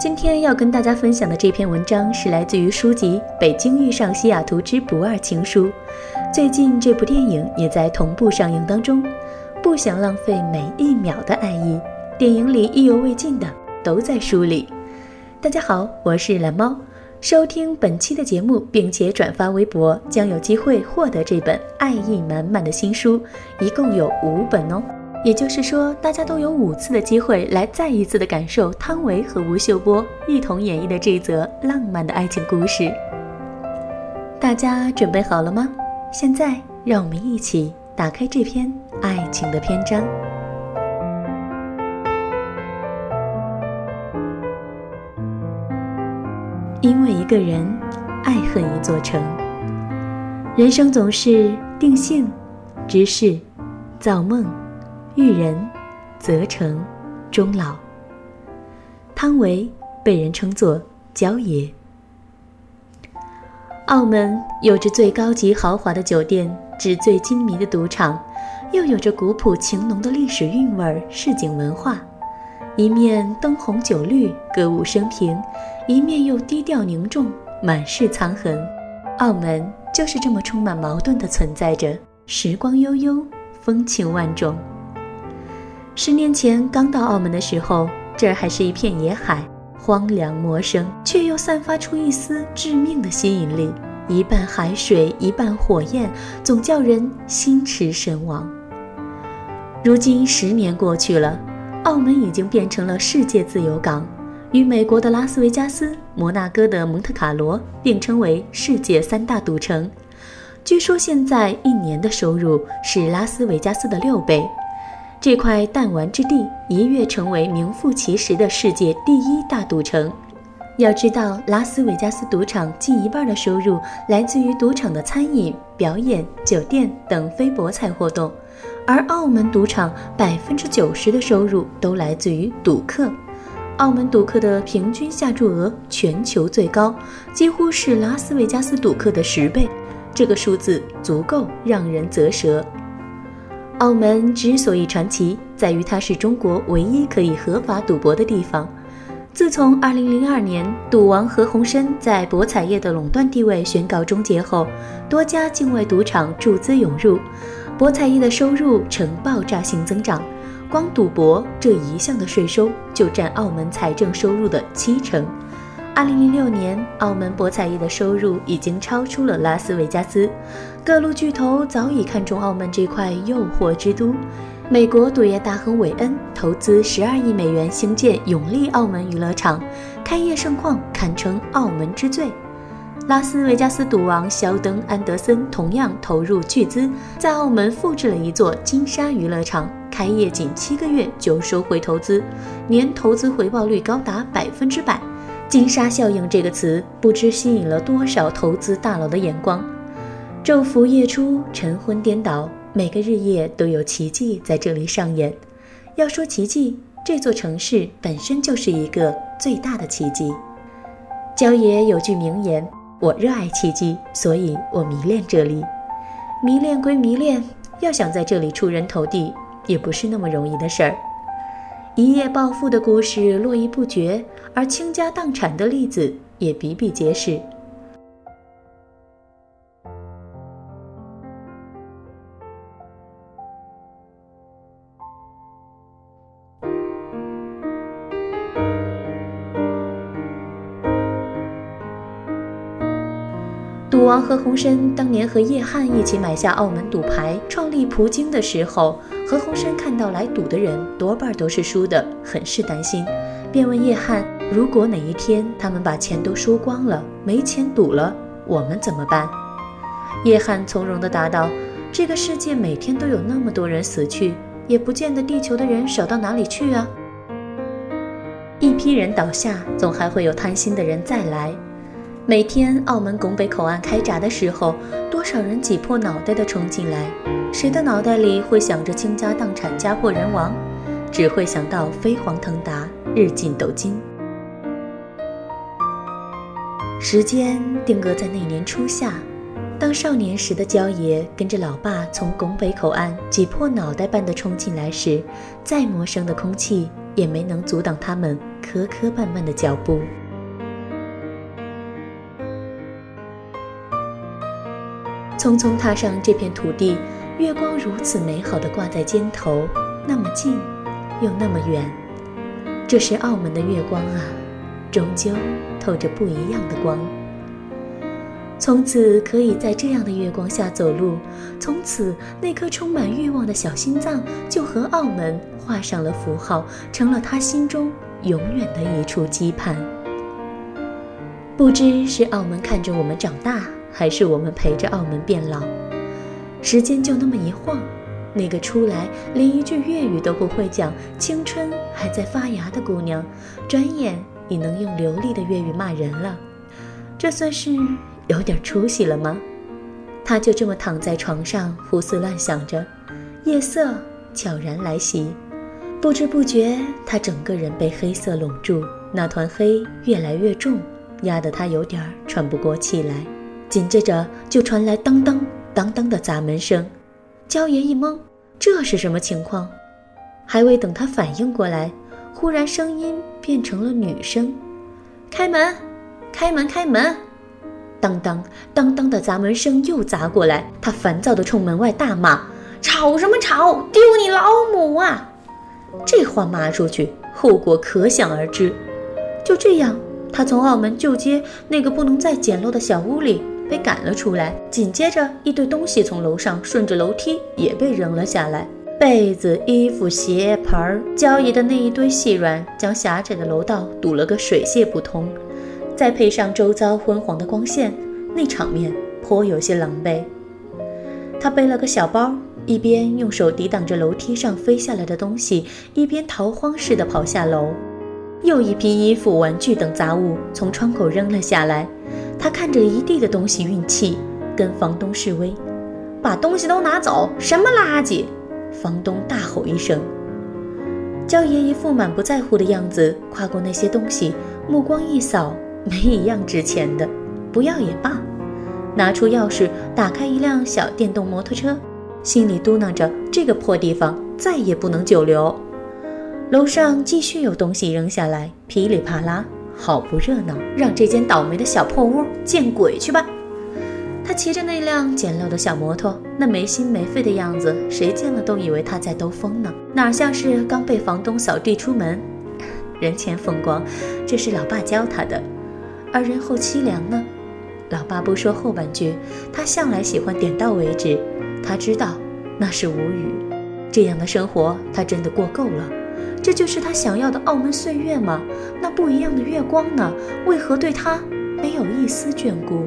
今天要跟大家分享的这篇文章是来自于书籍《北京遇上西雅图之不二情书》。最近这部电影也在同步上映当中。不想浪费每一秒的爱意，电影里意犹未尽的都在书里。大家好，我是蓝猫。收听本期的节目并且转发微博，将有机会获得这本爱意满满的新书，一共有五本哦。也就是说，大家都有五次的机会来再一次的感受汤唯和吴秀波一同演绎的这则浪漫的爱情故事。大家准备好了吗？现在让我们一起打开这篇爱情的篇章。因为一个人，爱恨一座城。人生总是定性、知识、造梦。遇人，则成，终老。汤唯被人称作娇爷。澳门有着最高级豪华的酒店，纸醉金迷的赌场，又有着古朴情浓的历史韵味儿、市井文化。一面灯红酒绿、歌舞升平，一面又低调凝重、满是藏痕。澳门就是这么充满矛盾的存在着，时光悠悠，风情万种。十年前刚到澳门的时候，这儿还是一片野海，荒凉陌生，却又散发出一丝致命的吸引力。一半海水，一半火焰，总叫人心驰神往。如今十年过去了，澳门已经变成了世界自由港，与美国的拉斯维加斯、摩纳哥的蒙特卡罗并称为世界三大赌城。据说现在一年的收入是拉斯维加斯的六倍。这块弹丸之地一跃成为名副其实的世界第一大赌城。要知道，拉斯维加斯赌场近一半的收入来自于赌场的餐饮、表演、酒店等非博彩活动，而澳门赌场百分之九十的收入都来自于赌客。澳门赌客的平均下注额全球最高，几乎是拉斯维加斯赌客的十倍。这个数字足够让人啧舌。澳门之所以传奇，在于它是中国唯一可以合法赌博的地方。自从2002年赌王何鸿燊在博彩业的垄断地位宣告终结后，多家境外赌场注资涌入，博彩业的收入呈爆炸性增长。光赌博这一项的税收就占澳门财政收入的七成。二零零六年，澳门博彩业的收入已经超出了拉斯维加斯。各路巨头早已看中澳门这块诱惑之都。美国赌业大亨韦恩投资十二亿美元兴建永利澳门娱乐场，开业盛况堪称澳门之最。拉斯维加斯赌王肖登·安德森同样投入巨资，在澳门复制了一座金沙娱乐场，开业仅七个月就收回投资，年投资回报率高达百分之百。金沙效应这个词，不知吸引了多少投资大佬的眼光。昼伏夜出，晨昏颠倒，每个日夜都有奇迹在这里上演。要说奇迹，这座城市本身就是一个最大的奇迹。焦爷有句名言：“我热爱奇迹，所以我迷恋这里。”迷恋归迷恋，要想在这里出人头地，也不是那么容易的事儿。一夜暴富的故事络绎不绝，而倾家荡产的例子也比比皆是。王何鸿燊当年和叶汉一起买下澳门赌牌，创立葡京的时候，何鸿燊看到来赌的人多半都是输的，很是担心，便问叶汉：“如果哪一天他们把钱都输光了，没钱赌了，我们怎么办？”叶汉从容地答道：“这个世界每天都有那么多人死去，也不见得地球的人少到哪里去啊。一批人倒下，总还会有贪心的人再来。”每天澳门拱北口岸开闸的时候，多少人挤破脑袋的冲进来，谁的脑袋里会想着倾家荡产、家破人亡？只会想到飞黄腾达、日进斗金。时间定格在那年初夏，当少年时的焦爷跟着老爸从拱北口岸挤破脑袋般的冲进来时，再陌生的空气也没能阻挡他们磕磕绊绊的脚步。匆匆踏上这片土地，月光如此美好的挂在肩头，那么近，又那么远。这是澳门的月光啊，终究透着不一样的光。从此可以在这样的月光下走路，从此那颗充满欲望的小心脏就和澳门画上了符号，成了他心中永远的一处羁绊。不知是澳门看着我们长大。还是我们陪着澳门变老，时间就那么一晃，那个出来连一句粤语都不会讲、青春还在发芽的姑娘，转眼已能用流利的粤语骂人了。这算是有点出息了吗？她就这么躺在床上胡思乱想着，夜色悄然来袭，不知不觉，她整个人被黑色笼住，那团黑越来越重，压得她有点喘不过气来。紧接着就传来当当当当的砸门声，焦爷一懵，这是什么情况？还未等他反应过来，忽然声音变成了女声：“开门，开门，开门！”当当当当的砸门声又砸过来，他烦躁地冲门外大骂：“吵什么吵？丢你老母啊！”这话骂出去，后果可想而知。就这样，他从澳门旧街那个不能再简陋的小屋里。被赶了出来，紧接着一堆东西从楼上顺着楼梯也被扔了下来，被子、衣服、鞋、盆儿，交易的那一堆细软，将狭窄的楼道堵了个水泄不通。再配上周遭昏黄的光线，那场面颇有些狼狈。他背了个小包，一边用手抵挡着楼梯上飞下来的东西，一边逃荒似的跑下楼。又一批衣服、玩具等杂物从窗口扔了下来。他看着一地的东西运气，跟房东示威：“把东西都拿走！什么垃圾！”房东大吼一声。焦爷一副满不在乎的样子，跨过那些东西，目光一扫，没一样值钱的，不要也罢。拿出钥匙，打开一辆小电动摩托车，心里嘟囔着：“这个破地方再也不能久留。”楼上继续有东西扔下来，噼里啪啦。好不热闹，让这间倒霉的小破屋见鬼去吧！他骑着那辆简陋的小摩托，那没心没肺的样子，谁见了都以为他在兜风呢，哪像是刚被房东扫地出门？人前风光，这是老爸教他的；而人后凄凉呢？老爸不说后半句，他向来喜欢点到为止。他知道那是无语，这样的生活他真的过够了。这就是他想要的澳门岁月吗？那不一样的月光呢？为何对他没有一丝眷顾？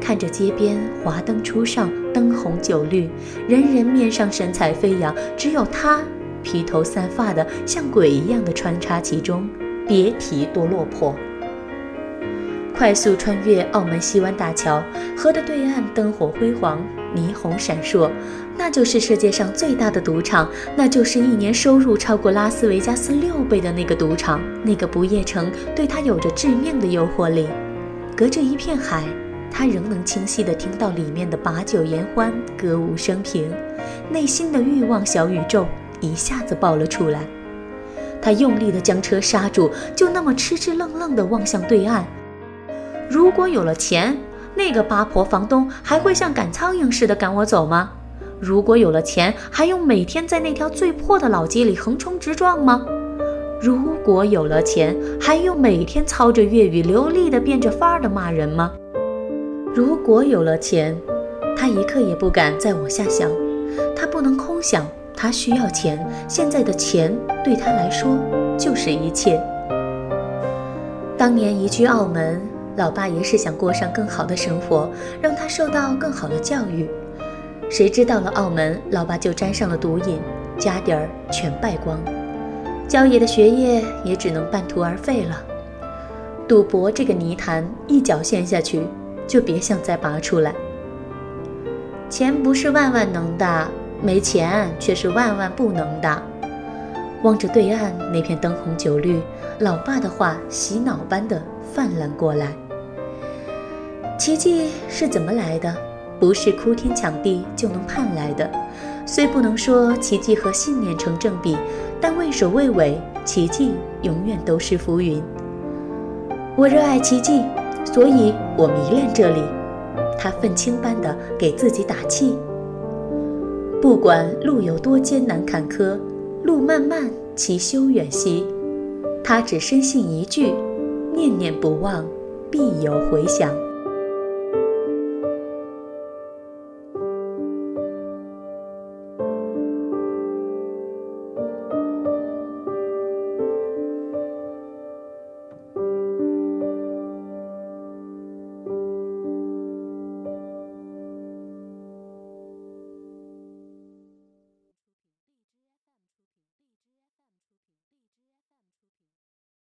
看着街边华灯初上，灯红酒绿，人人面上神采飞扬，只有他披头散发的，像鬼一样的穿插其中，别提多落魄。快速穿越澳门西湾大桥，河的对岸灯火辉煌，霓虹闪烁，那就是世界上最大的赌场，那就是一年收入超过拉斯维加斯六倍的那个赌场。那个不夜城对他有着致命的诱惑力。隔着一片海，他仍能清晰地听到里面的把酒言欢、歌舞升平，内心的欲望小宇宙一下子爆了出来。他用力地将车刹住，就那么痴痴愣愣地望向对岸。如果有了钱，那个八婆房东还会像赶苍蝇似的赶我走吗？如果有了钱，还用每天在那条最破的老街里横冲直撞吗？如果有了钱，还用每天操着粤语流利的变着法儿的骂人吗？如果有了钱，他一刻也不敢再往下想，他不能空想，他需要钱，现在的钱对他来说就是一切。当年移居澳门。老爸也是想过上更好的生活，让他受到更好的教育。谁知到了澳门，老爸就沾上了毒瘾，家底儿全败光，焦爷的学业也只能半途而废了。赌博这个泥潭，一脚陷下去，就别想再拔出来。钱不是万万能的，没钱却是万万不能的。望着对岸那片灯红酒绿，老爸的话洗脑般的。泛滥过来，奇迹是怎么来的？不是哭天抢地就能盼来的。虽不能说奇迹和信念成正比，但畏首畏尾，奇迹永远都是浮云。我热爱奇迹，所以我迷恋这里。他愤青般的给自己打气。不管路有多艰难坎坷，路漫漫其修远兮。他只深信一句：念念不忘，必有回响。